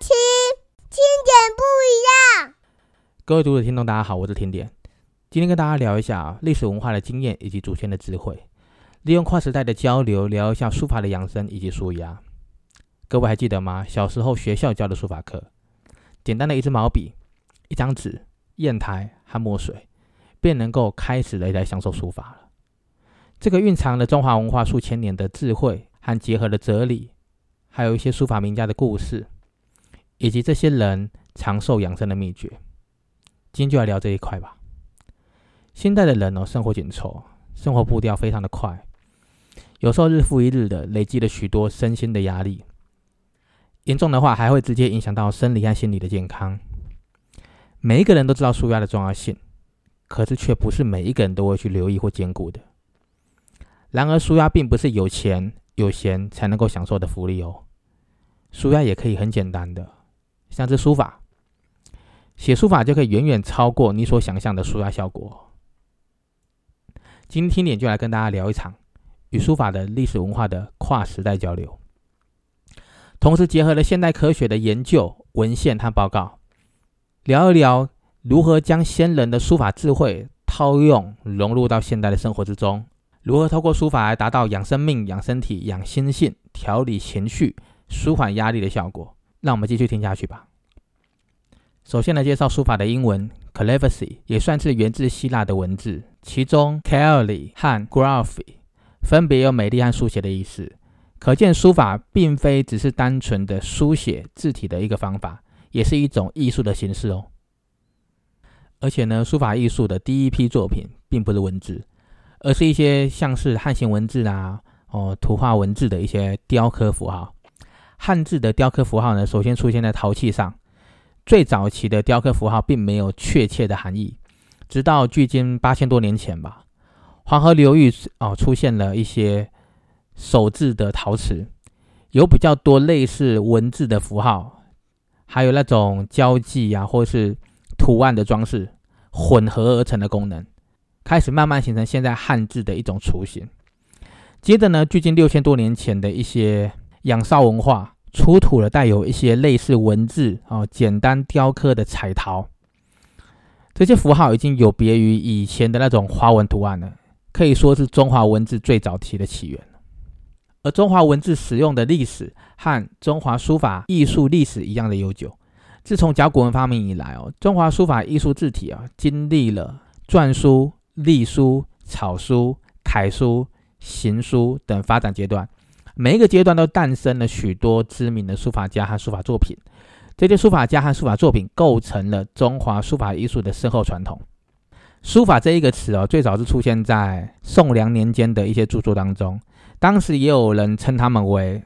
听听点不一样。各位读者听众，大家好，我是甜点。今天跟大家聊一下历史文化的经验以及祖先的智慧，利用跨时代的交流，聊一下书法的养生以及书压。各位还记得吗？小时候学校教的书法课，简单的一支毛笔、一张纸、砚台和墨水，便能够开始来享受书法了。这个蕴藏了中华文化数千年的智慧和结合的哲理，还有一些书法名家的故事，以及这些人长寿养生的秘诀。今天就来聊这一块吧。现代的人哦，生活紧凑，生活步调非常的快，有时候日复一日的累积了许多身心的压力，严重的话还会直接影响到生理和心理的健康。每一个人都知道舒压的重要性，可是却不是每一个人都会去留意或兼顾的。然而，舒压并不是有钱有闲才能够享受的福利哦，舒压也可以很简单的，像这书法，写书法就可以远远超过你所想象的舒压效果。今天点就来跟大家聊一场与书法的历史文化的跨时代交流，同时结合了现代科学的研究文献和报告，聊一聊如何将先人的书法智慧套用融入到现代的生活之中。如何透过书法来达到养生命、养身体、养心性、调理情绪、舒缓压力的效果？让我们继续听下去吧。首先来介绍书法的英文 calligraphy，也算是源自希腊的文字，其中 calli 和 graphy 分别有美丽和书写的意思。可见书法并非只是单纯的书写字体的一个方法，也是一种艺术的形式哦。而且呢，书法艺术的第一批作品并不是文字。而是一些像是汉形文字啊，哦，图画文字的一些雕刻符号。汉字的雕刻符号呢，首先出现在陶器上。最早期的雕刻符号并没有确切的含义，直到距今八千多年前吧，黄河流域哦出现了一些手制的陶瓷，有比较多类似文字的符号，还有那种胶迹啊，或是图案的装饰混合而成的功能。开始慢慢形成现在汉字的一种雏形。接着呢，距今六千多年前的一些仰韶文化出土了带有一些类似文字啊、简单雕刻的彩陶。这些符号已经有别于以前的那种花纹图案了，可以说是中华文字最早期的起源。而中华文字使用的历史和中华书法艺术历史一样的悠久。自从甲骨文发明以来哦，中华书法艺术字体啊，经历了篆书。隶书、草书、楷书、行书等发展阶段，每一个阶段都诞生了许多知名的书法家和书法作品。这些书法家和书法作品构成了中华书法艺术的深厚传统。书法这一个词哦，最早是出现在宋梁年间的一些著作当中，当时也有人称他们为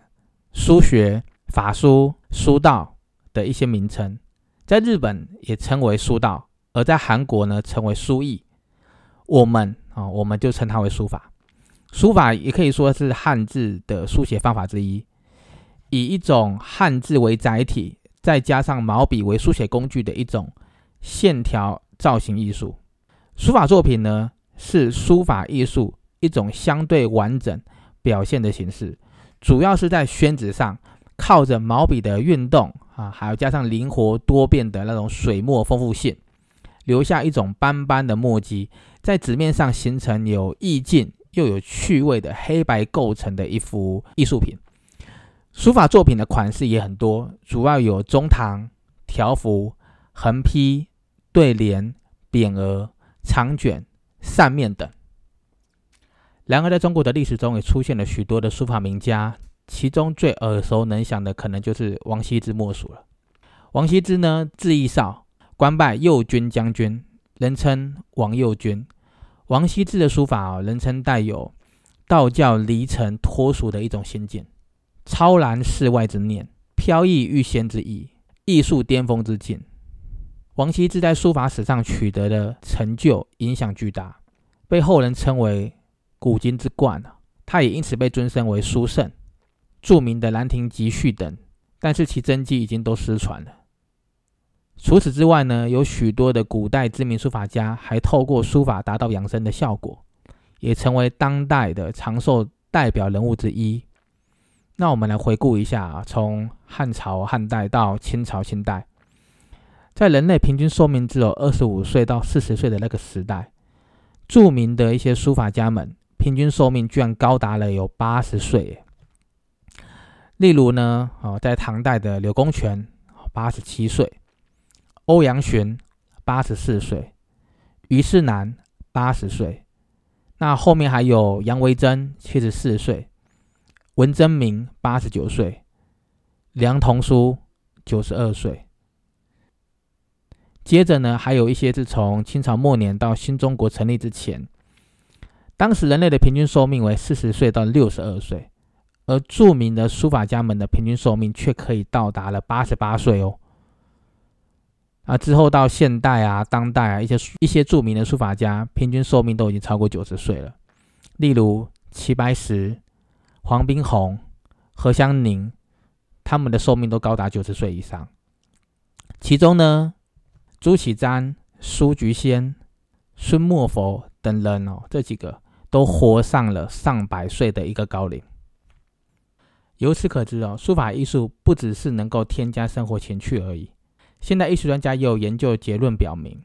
书学、法书、书道的一些名称。在日本也称为书道，而在韩国呢，称为书艺。我们啊，我们就称它为书法。书法也可以说是汉字的书写方法之一，以一种汉字为载体，再加上毛笔为书写工具的一种线条造型艺术。书法作品呢，是书法艺术一种相对完整表现的形式，主要是在宣纸上靠着毛笔的运动啊，还有加上灵活多变的那种水墨丰富性，留下一种斑斑的墨迹。在纸面上形成有意境又有趣味的黑白构成的一幅艺术品。书法作品的款式也很多，主要有中堂、条幅、横批、对联、匾额、长卷、扇面等。然而，在中国的历史中，也出现了许多的书法名家，其中最耳熟能详的，可能就是王羲之莫属了。王羲之呢，字义少，官拜右军将军。人称王右军，王羲之的书法啊，人称带有道教离尘脱俗的一种心境，超然世外之念，飘逸欲仙之意，艺术巅峰之境。王羲之在书法史上取得的成就影响巨大，被后人称为古今之冠啊。他也因此被尊称为书圣。著名的《兰亭集序》等，但是其真迹已经都失传了。除此之外呢，有许多的古代知名书法家还透过书法达到养生的效果，也成为当代的长寿代表人物之一。那我们来回顾一下啊，从汉朝、汉代到清朝、清代，在人类平均寿命只有二十五岁到四十岁的那个时代，著名的一些书法家们平均寿命居然高达了有八十岁。例如呢，哦，在唐代的柳公权八十七岁，欧阳询八十四岁，虞世南八十岁，那后面还有杨维桢七十四岁。文征明八十九岁，梁同书九十二岁。接着呢，还有一些是从清朝末年到新中国成立之前，当时人类的平均寿命为四十岁到六十二岁，而著名的书法家们的平均寿命却可以到达了八十八岁哦。啊，之后到现代啊、当代啊，一些一些著名的书法家平均寿命都已经超过九十岁了，例如齐白石。黄宾虹、何香凝，他们的寿命都高达九十岁以上。其中呢，朱启瞻、苏菊仙、孙墨佛等人哦，这几个都活上了上百岁的一个高龄。由此可知哦，书法艺术不只是能够添加生活情趣而已。现代艺术专家也有研究结论表明，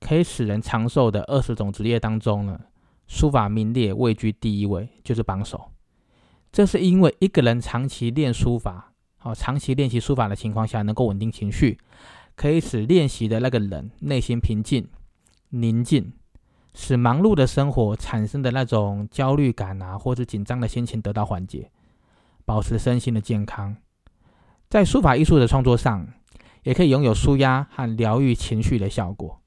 可以使人长寿的二十种职业当中呢，书法名列位居第一位，就是榜首。这是因为一个人长期练书法，好，长期练习书法的情况下，能够稳定情绪，可以使练习的那个人内心平静、宁静，使忙碌的生活产生的那种焦虑感啊，或者紧张的心情得到缓解，保持身心的健康。在书法艺术的创作上，也可以拥有舒压和疗愈情绪的效果。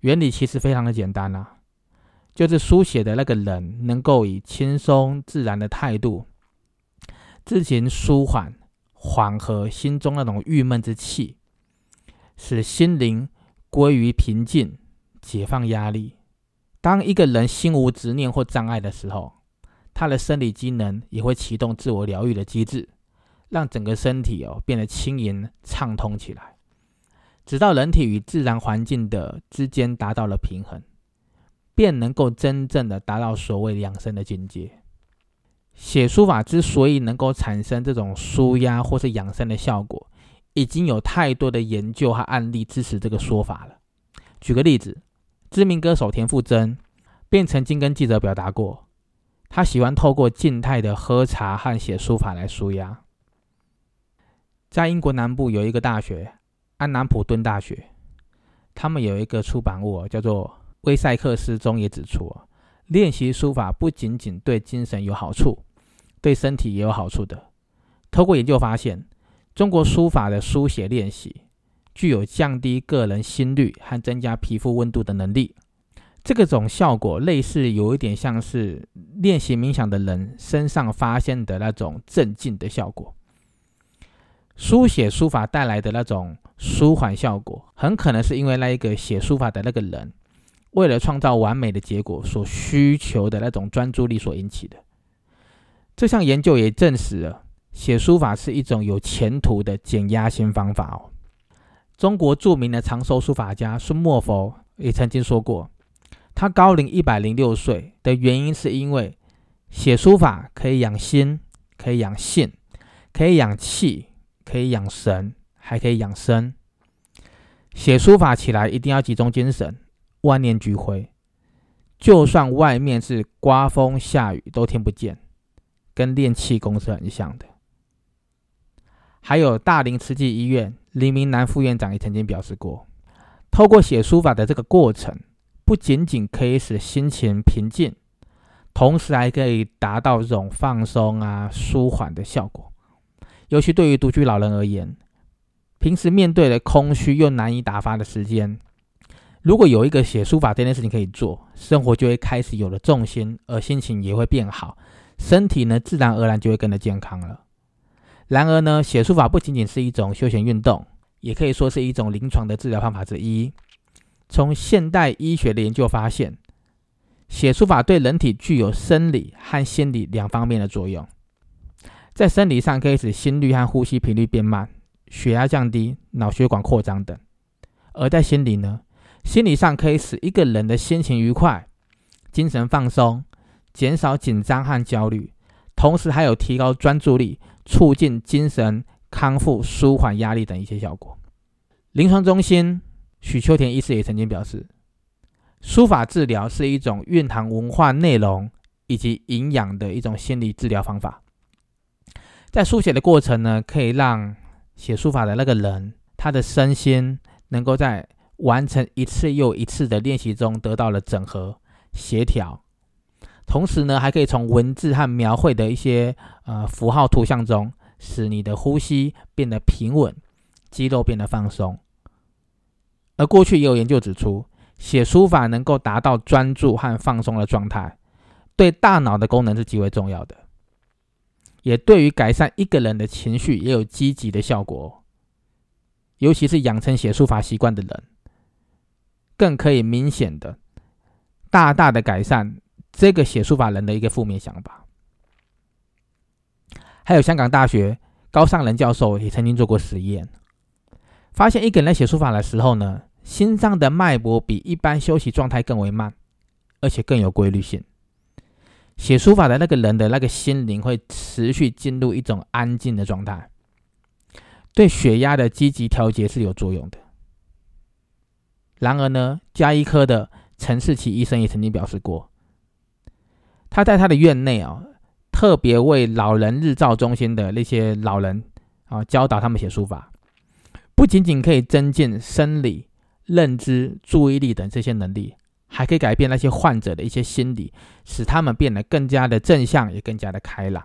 原理其实非常的简单啊。就是书写的那个人能够以轻松自然的态度，自行舒缓、缓和心中那种郁闷之气，使心灵归于平静，解放压力。当一个人心无执念或障碍的时候，他的生理机能也会启动自我疗愈的机制，让整个身体哦变得轻盈畅通起来，直到人体与自然环境的之间达到了平衡。便能够真正的达到所谓养生的境界。写书法之所以能够产生这种舒压或是养生的效果，已经有太多的研究和案例支持这个说法了。举个例子，知名歌手田馥甄便曾经跟记者表达过，他喜欢透过静态的喝茶和写书法来舒压。在英国南部有一个大学——安南普顿大学，他们有一个出版物叫做。威塞克斯中也指出，练习书法不仅仅对精神有好处，对身体也有好处的。透过研究发现，中国书法的书写练习具有降低个人心率和增加皮肤温度的能力。这个种效果类似有一点像是练习冥想的人身上发现的那种镇静的效果。书写书法带来的那种舒缓效果，很可能是因为那一个写书法的那个人。为了创造完美的结果，所需求的那种专注力所引起的。这项研究也证实了，写书法是一种有前途的减压新方法哦。中国著名的长寿书法家孙墨佛也曾经说过，他高龄一百零六岁的原因是因为写书法可以养心，可以养性，可以养气，可以养神，还可以养生。写书法起来一定要集中精神。万念俱灰，就算外面是刮风下雨都听不见，跟练气功是很像的。还有大林慈济医院黎明南副院长也曾经表示过，透过写书法的这个过程，不仅仅可以使心情平静，同时还可以达到这种放松啊、舒缓的效果。尤其对于独居老人而言，平时面对的空虚又难以打发的时间。如果有一个写书法这件事情可以做，生活就会开始有了重心，而心情也会变好，身体呢自然而然就会更加健康了。然而呢，写书法不仅仅是一种休闲运动，也可以说是一种临床的治疗方法之一。从现代医学的研究发现，写书法对人体具有生理和心理两方面的作用。在生理上可以使心率和呼吸频率变慢，血压降低，脑血管扩张等；而在心理呢？心理上可以使一个人的心情愉快、精神放松、减少紧张和焦虑，同时还有提高专注力、促进精神康复、舒缓压力等一些效果。临床中心许秋田医师也曾经表示，书法治疗是一种蕴含文化内容以及营养的一种心理治疗方法。在书写的过程呢，可以让写书法的那个人，他的身心能够在完成一次又一次的练习中得到了整合、协调。同时呢，还可以从文字和描绘的一些呃符号图像中，使你的呼吸变得平稳，肌肉变得放松。而过去也有研究指出，写书法能够达到专注和放松的状态，对大脑的功能是极为重要的，也对于改善一个人的情绪也有积极的效果。尤其是养成写书法习惯的人，更可以明显的、大大的改善这个写书法人的一个负面想法。还有香港大学高尚仁教授也曾经做过实验，发现一个人在写书法的时候呢。心脏的脉搏比一般休息状态更为慢，而且更有规律性。写书法的那个人的那个心灵会持续进入一种安静的状态，对血压的积极调节是有作用的。然而呢，加医科的陈世奇医生也曾经表示过，他在他的院内啊，特别为老人日照中心的那些老人啊教导他们写书法，不仅仅可以增进生理。认知、注意力等这些能力，还可以改变那些患者的一些心理，使他们变得更加的正向，也更加的开朗。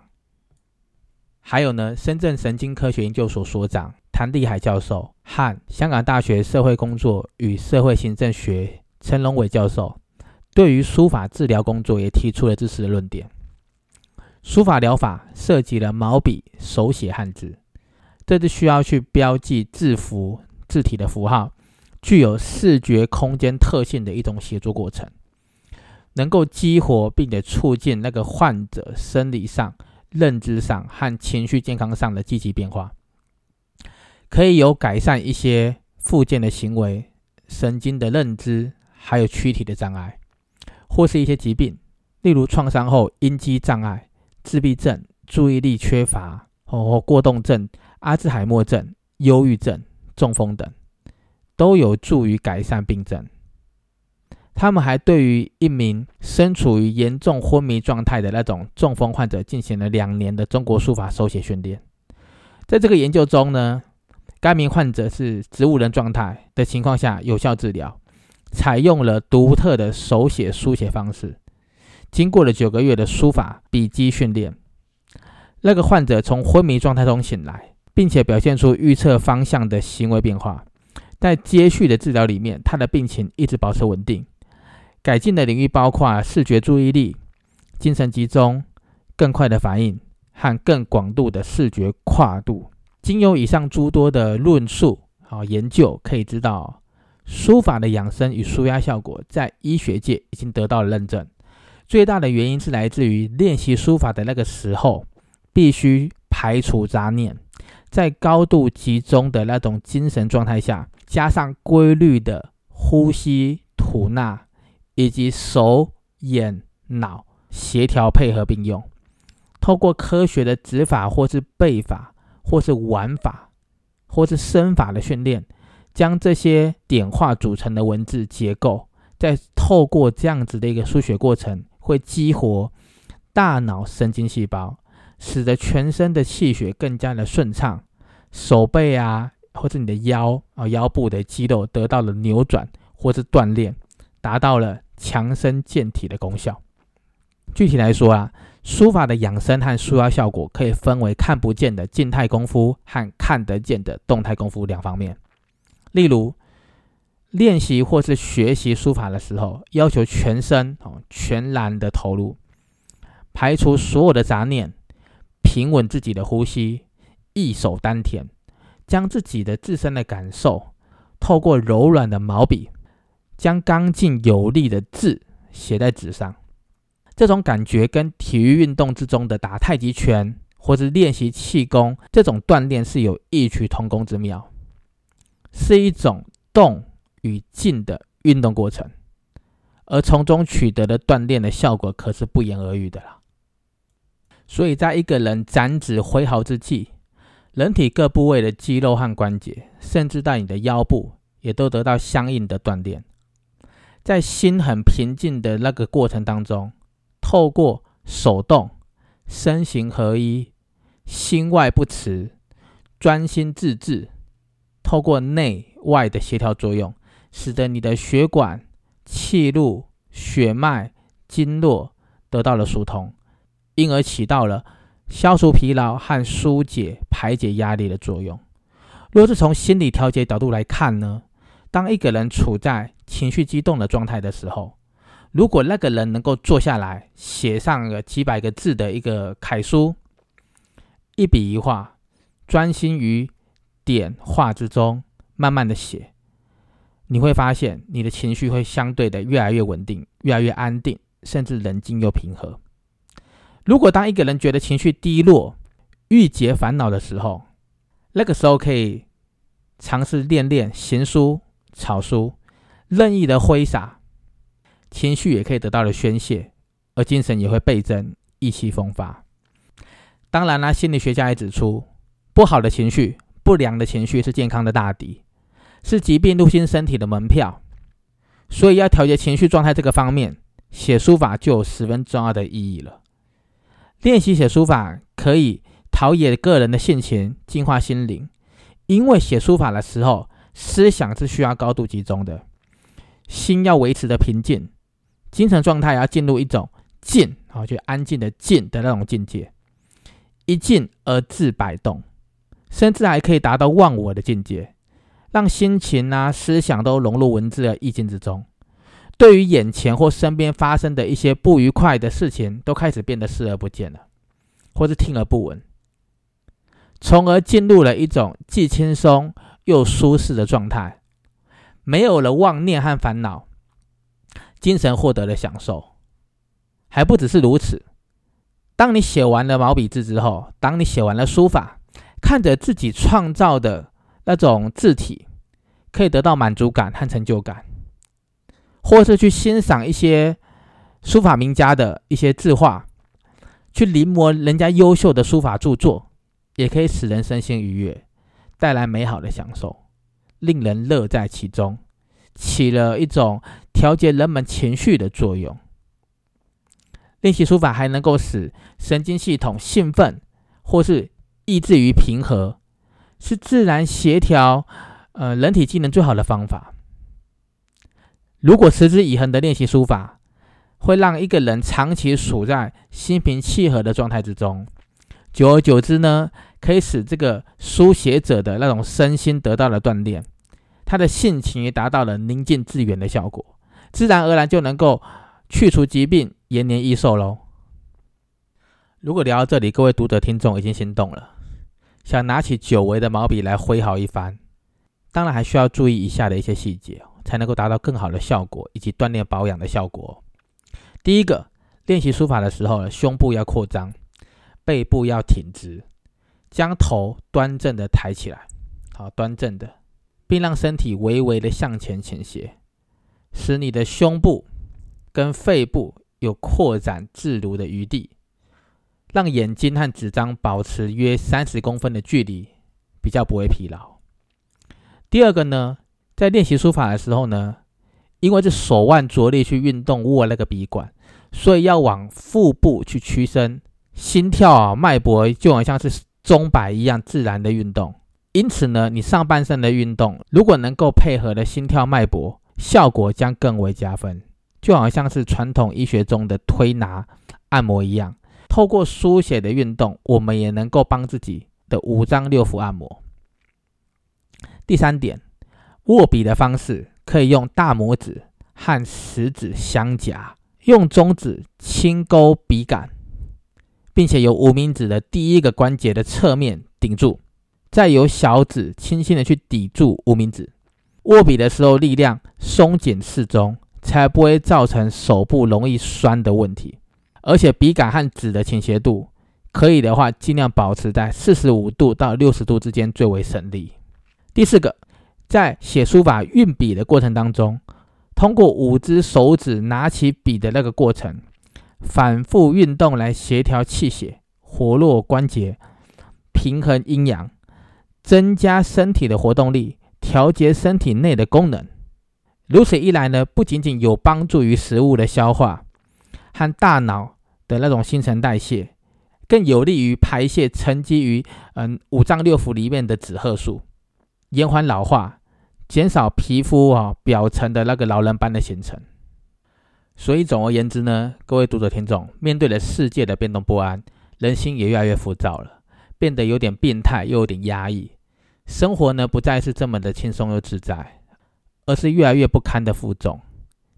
还有呢，深圳神经科学研究所所长谭立海教授和香港大学社会工作与社会行政学陈龙伟教授，对于书法治疗工作也提出了支持的论点。书法疗法涉及了毛笔手写汉字，这是需要去标记字符、字体的符号。具有视觉空间特性的一种写作过程，能够激活并且促进那个患者生理上、认知上和情绪健康上的积极变化，可以有改善一些附件的行为、神经的认知，还有躯体的障碍，或是一些疾病，例如创伤后应激障碍、自闭症、注意力缺乏或过动症、阿兹海默症、忧郁症、中风等。都有助于改善病症。他们还对于一名身处于严重昏迷状态的那种中风患者进行了两年的中国书法手写训练。在这个研究中呢，该名患者是植物人状态的情况下有效治疗，采用了独特的手写书写方式。经过了九个月的书法笔记训练，那个患者从昏迷状态中醒来，并且表现出预测方向的行为变化。在接续的治疗里面，他的病情一直保持稳定。改进的领域包括视觉注意力、精神集中、更快的反应和更广度的视觉跨度。经由以上诸多的论述啊研究，可以知道书法的养生与舒压效果在医学界已经得到了认证。最大的原因是来自于练习书法的那个时候，必须排除杂念，在高度集中的那种精神状态下。加上规律的呼吸、吐纳，以及手、眼、脑协调配合并用，透过科学的指法，或是背法，或是玩法，或是身法的训练，将这些点化组成的文字结构，再透过这样子的一个书写过程，会激活大脑神经细胞，使得全身的气血更加的顺畅，手背啊。或者你的腰啊腰部的肌肉得到了扭转或是锻炼，达到了强身健体的功效。具体来说啊，书法的养生和舒压效果可以分为看不见的静态功夫和看得见的动态功夫两方面。例如，练习或是学习书法的时候，要求全身哦全然的投入，排除所有的杂念，平稳自己的呼吸，一手丹田。将自己的自身的感受，透过柔软的毛笔，将刚劲有力的字写在纸上。这种感觉跟体育运动之中的打太极拳或是练习气功这种锻炼是有异曲同工之妙，是一种动与静的运动过程，而从中取得的锻炼的效果可是不言而喻的啦。所以在一个人展指挥毫之际，人体各部位的肌肉和关节，甚至在你的腰部，也都得到相应的锻炼。在心很平静的那个过程当中，透过手动、身形合一、心外不驰、专心致志，透过内外的协调作用，使得你的血管、气路、血脉、经络得到了疏通，因而起到了消除疲劳和疏解、排解压力的作用。若是从心理调节角度来看呢？当一个人处在情绪激动的状态的时候，如果那个人能够坐下来写上个几百个字的一个楷书，一笔一画，专心于点画之中，慢慢的写，你会发现你的情绪会相对的越来越稳定，越来越安定，甚至冷静又平和。如果当一个人觉得情绪低落、郁结烦恼的时候，那个时候可以尝试练练行书。草书任意的挥洒，情绪也可以得到了宣泄，而精神也会倍增，意气风发。当然啦，心理学家也指出，不好的情绪、不良的情绪是健康的大敌，是疾病入侵身体的门票。所以要调节情绪状态这个方面，写书法就有十分重要的意义了。练习写书法可以陶冶个人的性情，净化心灵，因为写书法的时候。思想是需要高度集中的，心要维持的平静，精神状态要进入一种静，啊，就安静的静的那种境界，一静而自摆动，甚至还可以达到忘我的境界，让心情啊、思想都融入文字的意境之中。对于眼前或身边发生的一些不愉快的事情，都开始变得视而不见了，或是听而不闻，从而进入了一种既轻松。又舒适的状态，没有了妄念和烦恼，精神获得了享受。还不只是如此，当你写完了毛笔字之后，当你写完了书法，看着自己创造的那种字体，可以得到满足感和成就感，或是去欣赏一些书法名家的一些字画，去临摹人家优秀的书法著作，也可以使人身心愉悦。带来美好的享受，令人乐在其中，起了一种调节人们情绪的作用。练习书法还能够使神经系统兴奋，或是抑制于平和，是自然协调呃人体机能最好的方法。如果持之以恒的练习书法，会让一个人长期处在心平气和的状态之中，久而久之呢？可以使这个书写者的那种身心得到了锻炼，他的性情也达到了宁静致远的效果，自然而然就能够去除疾病，延年益寿喽。如果聊到这里，各位读者听众已经心动了，想拿起久违的毛笔来挥毫一番，当然还需要注意以下的一些细节，才能够达到更好的效果以及锻炼保养的效果。第一个，练习书法的时候，胸部要扩张，背部要挺直。将头端正的抬起来，好，端正的，并让身体微微的向前倾斜，使你的胸部跟肺部有扩展自如的余地，让眼睛和纸张保持约三十公分的距离，比较不会疲劳。第二个呢，在练习书法的时候呢，因为是手腕着力去运动握那个笔管，所以要往腹部去屈伸，心跳啊，脉搏就好像是。钟摆一样自然的运动，因此呢，你上半身的运动如果能够配合的心跳脉搏，效果将更为加分。就好像是传统医学中的推拿、按摩一样，透过书写的运动，我们也能够帮自己的五脏六腑按摩。第三点，握笔的方式可以用大拇指和食指相夹，用中指轻勾笔杆。并且由无名指的第一个关节的侧面顶住，再由小指轻轻的去抵住无名指。握笔的时候力量松紧适中，才不会造成手部容易酸的问题。而且笔杆和纸的倾斜度，可以的话尽量保持在四十五度到六十度之间最为省力。第四个，在写书法运笔的过程当中，通过五只手指拿起笔的那个过程。反复运动来协调气血，活络关节，平衡阴阳，增加身体的活动力，调节身体内的功能。如此一来呢，不仅仅有帮助于食物的消化和大脑的那种新陈代谢，更有利于排泄沉积于嗯五脏六腑里面的脂褐素，延缓老化，减少皮肤啊表层的那个老人斑的形成。所以总而言之呢，各位读者听众，面对了世界的变动不安，人心也越来越浮躁了，变得有点病态又有点压抑，生活呢不再是这么的轻松又自在，而是越来越不堪的负重。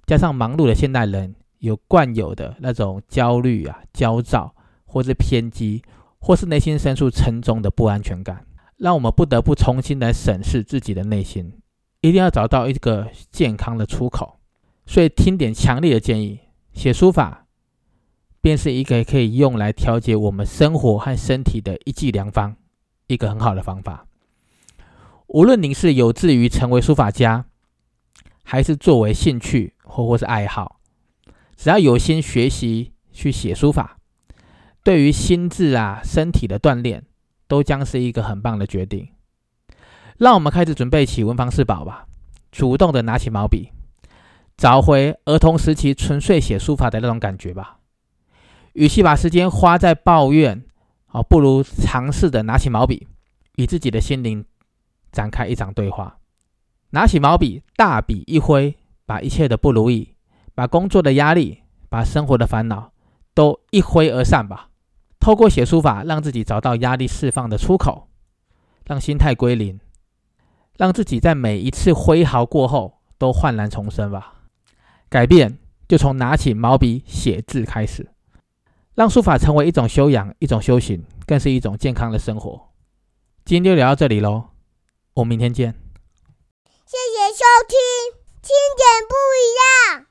加上忙碌的现代人有惯有的那种焦虑啊、焦躁，或是偏激，或是内心深处沉重的不安全感，让我们不得不重新来审视自己的内心，一定要找到一个健康的出口。所以，听点强烈的建议，写书法便是一个可以用来调节我们生活和身体的一剂良方，一个很好的方法。无论您是有志于成为书法家，还是作为兴趣或或是爱好，只要有心学习去写书法，对于心智啊、身体的锻炼，都将是一个很棒的决定。让我们开始准备起文房四宝吧，主动的拿起毛笔。找回儿童时期纯粹写书法的那种感觉吧。与其把时间花在抱怨，哦，不如尝试的拿起毛笔，与自己的心灵展开一场对话。拿起毛笔，大笔一挥，把一切的不如意，把工作的压力，把生活的烦恼，都一挥而散吧。透过写书法，让自己找到压力释放的出口，让心态归零，让自己在每一次挥毫过后都焕然重生吧。改变就从拿起毛笔写字开始，让书法成为一种修养、一种修行，更是一种健康的生活。今天就聊到这里喽，我们明天见。谢谢收听，听点